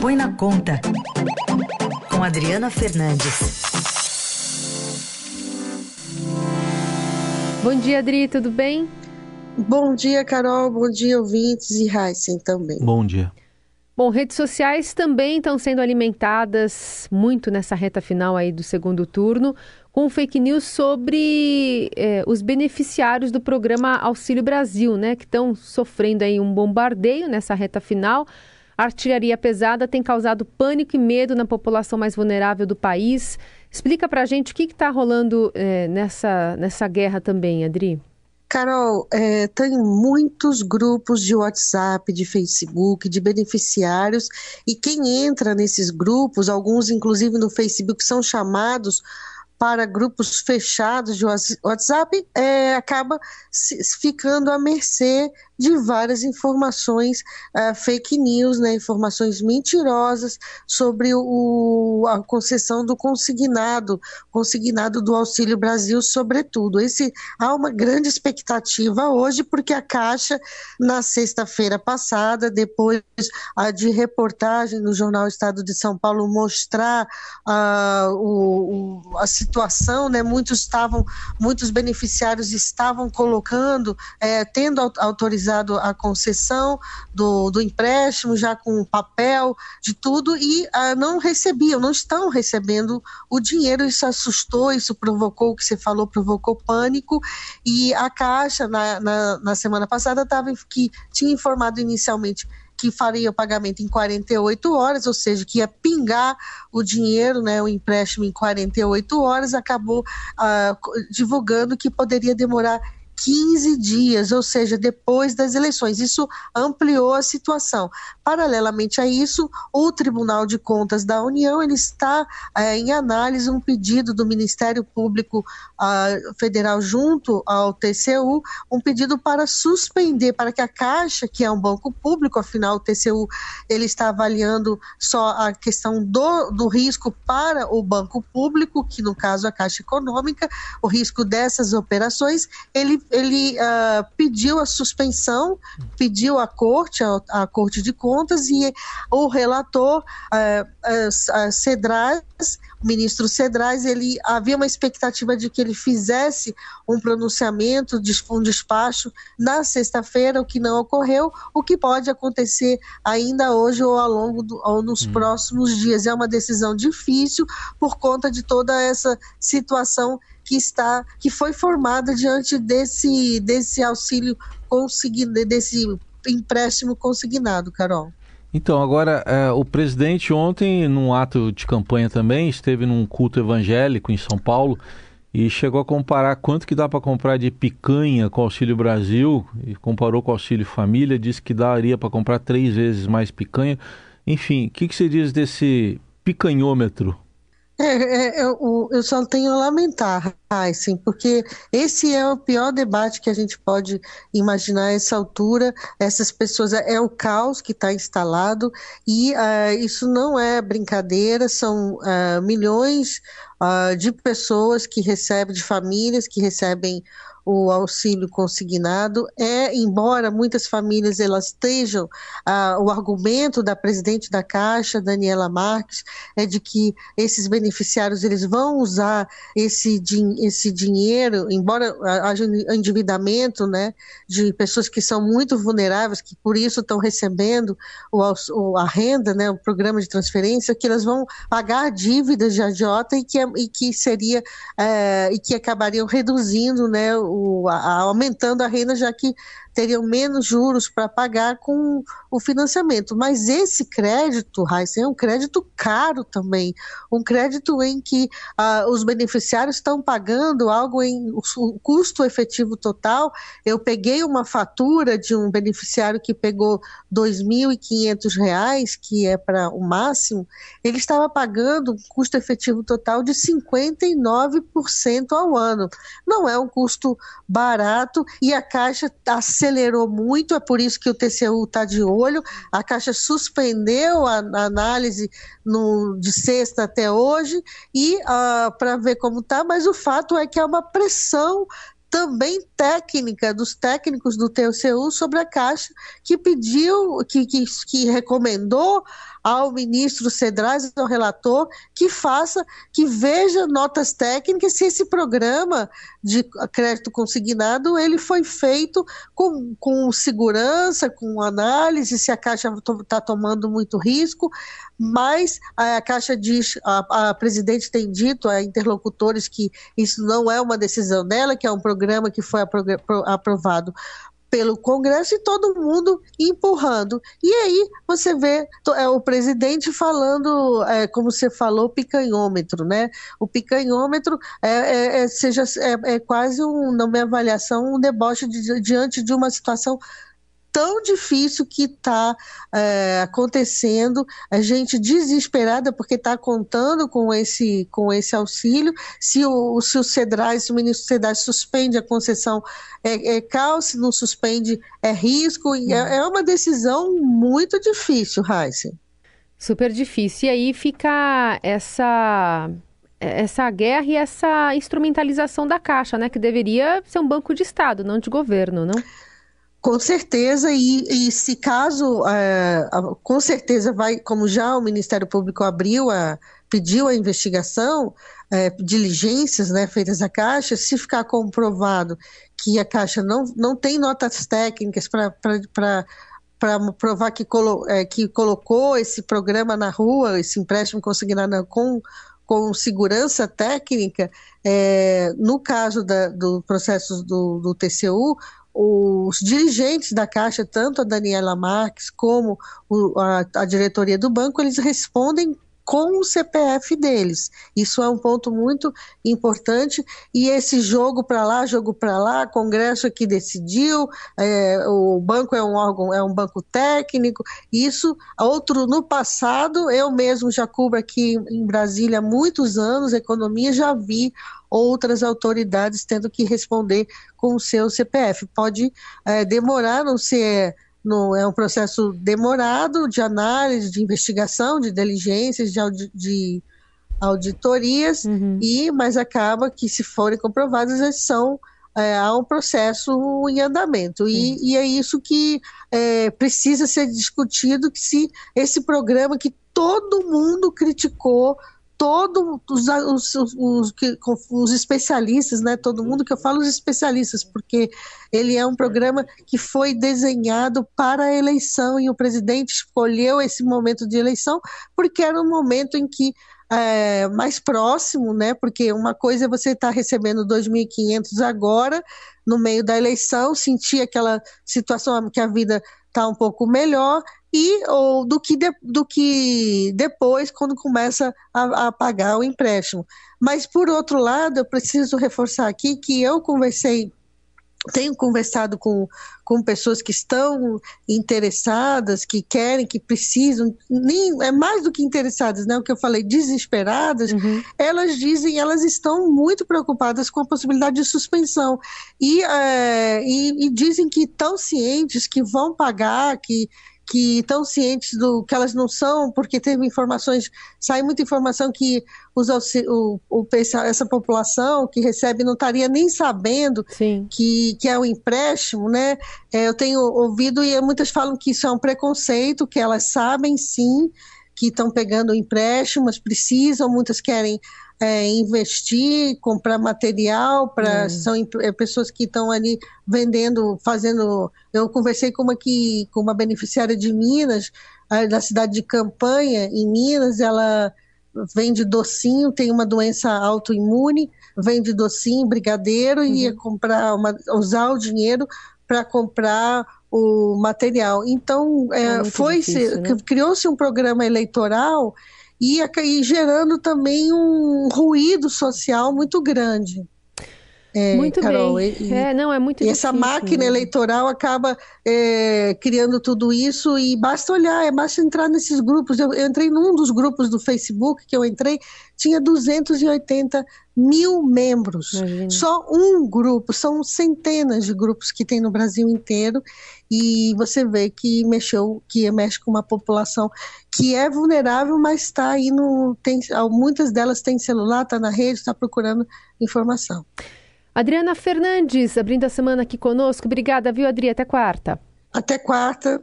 Põe na Conta, com Adriana Fernandes. Bom dia, Adri, tudo bem? Bom dia, Carol. Bom dia, ouvintes e Heisen também. Bom dia. Bom, redes sociais também estão sendo alimentadas muito nessa reta final aí do segundo turno, com fake news sobre eh, os beneficiários do programa Auxílio Brasil, né, que estão sofrendo aí um bombardeio nessa reta final. A artilharia pesada tem causado pânico e medo na população mais vulnerável do país. Explica para a gente o que está rolando eh, nessa, nessa guerra também, Adri. Carol, é, tem muitos grupos de WhatsApp, de Facebook, de beneficiários, e quem entra nesses grupos, alguns inclusive no Facebook, são chamados para grupos fechados de WhatsApp, é, acaba ficando à mercê de várias informações uh, fake news, né, informações mentirosas sobre o, a concessão do consignado, consignado do Auxílio Brasil, sobretudo. Esse, há uma grande expectativa hoje, porque a Caixa, na sexta-feira passada, depois uh, de reportagem no jornal Estado de São Paulo, mostrar uh, o, o, a situação, né, muitos estavam, muitos beneficiários estavam colocando, eh, tendo autorização autorizado a concessão do, do empréstimo, já com papel, de tudo, e uh, não recebiam, não estão recebendo o dinheiro. Isso assustou, isso provocou o que você falou, provocou pânico. E a Caixa, na, na, na semana passada, tava, que tinha informado inicialmente que faria o pagamento em 48 horas, ou seja, que ia pingar o dinheiro, né, o empréstimo em 48 horas, acabou uh, divulgando que poderia demorar 15 dias, ou seja, depois das eleições. Isso ampliou a situação. Paralelamente a isso, o Tribunal de Contas da União ele está é, em análise um pedido do Ministério Público uh, Federal junto ao TCU, um pedido para suspender, para que a Caixa, que é um banco público, afinal o TCU ele está avaliando só a questão do, do risco para o banco público, que no caso a Caixa Econômica, o risco dessas operações, ele ele uh, pediu a suspensão, pediu à corte, à, corte de contas, e o relator uh, uh, Cedrais, o ministro Cedrais, ele havia uma expectativa de que ele fizesse um pronunciamento, um despacho na sexta-feira, o que não ocorreu, o que pode acontecer ainda hoje ou ao longo do, ou nos hum. próximos dias. É uma decisão difícil por conta de toda essa situação que está que foi formada diante desse desse auxílio consignado, desse empréstimo consignado, Carol. Então, agora, é, o presidente ontem, num ato de campanha também, esteve num culto evangélico em São Paulo e chegou a comparar quanto que dá para comprar de picanha com o Auxílio Brasil e comparou com o Auxílio Família, disse que daria para comprar três vezes mais picanha. Enfim, o que, que você diz desse picanhômetro? É, é, eu, eu, só tenho a lamentar, sim, porque esse é o pior debate que a gente pode imaginar a essa altura. Essas pessoas, é, é o caos que está instalado e uh, isso não é brincadeira, são uh, milhões uh, de pessoas que recebem, de famílias que recebem o auxílio consignado. É, embora muitas famílias elas estejam, ah, o argumento da presidente da Caixa, Daniela Marques, é de que esses beneficiários eles vão usar esse, esse dinheiro, embora haja endividamento, né, de pessoas que são muito vulneráveis, que por isso estão recebendo o, a renda, né, o programa de transferência, que elas vão pagar dívidas de agiota e que, é, e que seria, é, e que acabariam reduzindo, né, o, o, a, aumentando a renda, já que teriam menos juros para pagar com o financiamento. Mas esse crédito, Raíssa, é um crédito caro também, um crédito em que uh, os beneficiários estão pagando algo em o custo efetivo total. Eu peguei uma fatura de um beneficiário que pegou R$ 2.500, que é para o máximo, ele estava pagando um custo efetivo total de 59% ao ano. Não é um custo barato e a Caixa acelerou acelerou muito, é por isso que o TCU está de olho. A Caixa suspendeu a, a análise no, de sexta até hoje e uh, ah, para ver como está, mas o fato é que há uma pressão também técnica dos técnicos do TCU sobre a Caixa, que pediu, que, que, que recomendou ao ministro Cedrais, ao relator, que faça, que veja notas técnicas se esse programa de crédito consignado ele foi feito com, com segurança, com análise, se a Caixa está tomando muito risco, mas a Caixa diz, a, a presidente tem dito a interlocutores que isso não é uma decisão dela, que é um programa que foi aprovado pelo Congresso e todo mundo empurrando. E aí você vê é, o presidente falando, é, como você falou, picanhômetro, né? O picanhômetro é, é, é seja, é, é, quase, um, na minha avaliação, um deboche de, diante de uma situação tão difícil que está é, acontecendo, a gente desesperada porque está contando com esse, com esse auxílio. Se o, se o CEDRAS, se o ministro CEDRAS suspende a concessão, é, é caos, se não suspende, é risco. É, é uma decisão muito difícil, Raíssa. Super difícil. E aí fica essa essa guerra e essa instrumentalização da Caixa, né? Que deveria ser um banco de Estado, não de governo, não? Com certeza, e, e se caso, é, com certeza vai, como já o Ministério Público abriu a, pediu a investigação, é, diligências né, feitas à Caixa, se ficar comprovado que a Caixa não, não tem notas técnicas para para provar que, colo, é, que colocou esse programa na rua, esse empréstimo consignado com, com segurança técnica, é, no caso da, do processo do, do TCU, os dirigentes da Caixa, tanto a Daniela Marques como o, a, a diretoria do banco, eles respondem com o CPF deles. Isso é um ponto muito importante. E esse jogo para lá, jogo para lá, Congresso que decidiu, é, o banco é um órgão, é um banco técnico. Isso, outro no passado, eu mesmo já cubro aqui em Brasília há muitos anos, economia, já vi outras autoridades tendo que responder com o seu CPF. Pode é, demorar, não ser no, é um processo demorado de análise, de investigação, de diligências, de, audi, de auditorias, uhum. e mas acaba que, se forem comprovadas, eles são é, há um processo em andamento. E, e é isso que é, precisa ser discutido, que se esse programa que todo mundo criticou todos os, os, os, especialistas, né? Todo mundo que eu falo os especialistas, porque ele é um programa que foi desenhado para a eleição e o presidente escolheu esse momento de eleição porque era um momento em que é, mais próximo, né? Porque uma coisa é você estar tá recebendo 2.500 agora, no meio da eleição, sentir aquela situação que a vida está um pouco melhor, e ou do que, de, do que depois, quando começa a, a, pagar o empréstimo. Mas, por outro lado, eu preciso reforçar aqui que eu conversei, tenho conversado com, com pessoas que estão interessadas, que querem, que precisam, nem, é mais do que interessadas, né? O que eu falei, desesperadas, uhum. elas dizem, elas estão muito preocupadas com a possibilidade de suspensão. E, é, e, e dizem que estão cientes que vão pagar, que que estão cientes do que elas não são, porque teve informações, sai muita informação que os, o, o, essa população que recebe não estaria nem sabendo que, que é um empréstimo, né? É, eu tenho ouvido e muitas falam que isso é um preconceito, que elas sabem sim que estão pegando empréstimos, precisam, muitas querem é, investir, comprar material para hum. são é, pessoas que estão ali vendendo, fazendo. Eu conversei com uma que com uma beneficiária de Minas, da cidade de Campanha, em Minas, ela vende docinho, tem uma doença autoimune, vende docinho, brigadeiro uhum. e ia comprar uma, usar o dinheiro para comprar o material. Então, é, é foi né? criou-se um programa eleitoral e, e gerando também um ruído social muito grande. É, muito Carol, bem. E, é, não, é muito e essa máquina né? eleitoral acaba é, criando tudo isso e basta olhar, é basta entrar nesses grupos. Eu, eu, entrei num dos grupos do Facebook que eu entrei, tinha 280 mil membros. Imagina. Só um grupo, são centenas de grupos que tem no Brasil inteiro e você vê que mexeu, que mexe com uma população que é vulnerável, mas está aí no. Tem, muitas delas têm celular, está na rede, está procurando informação. Adriana Fernandes, abrindo a semana aqui conosco. Obrigada, viu, Adri? Até quarta. Até quarta.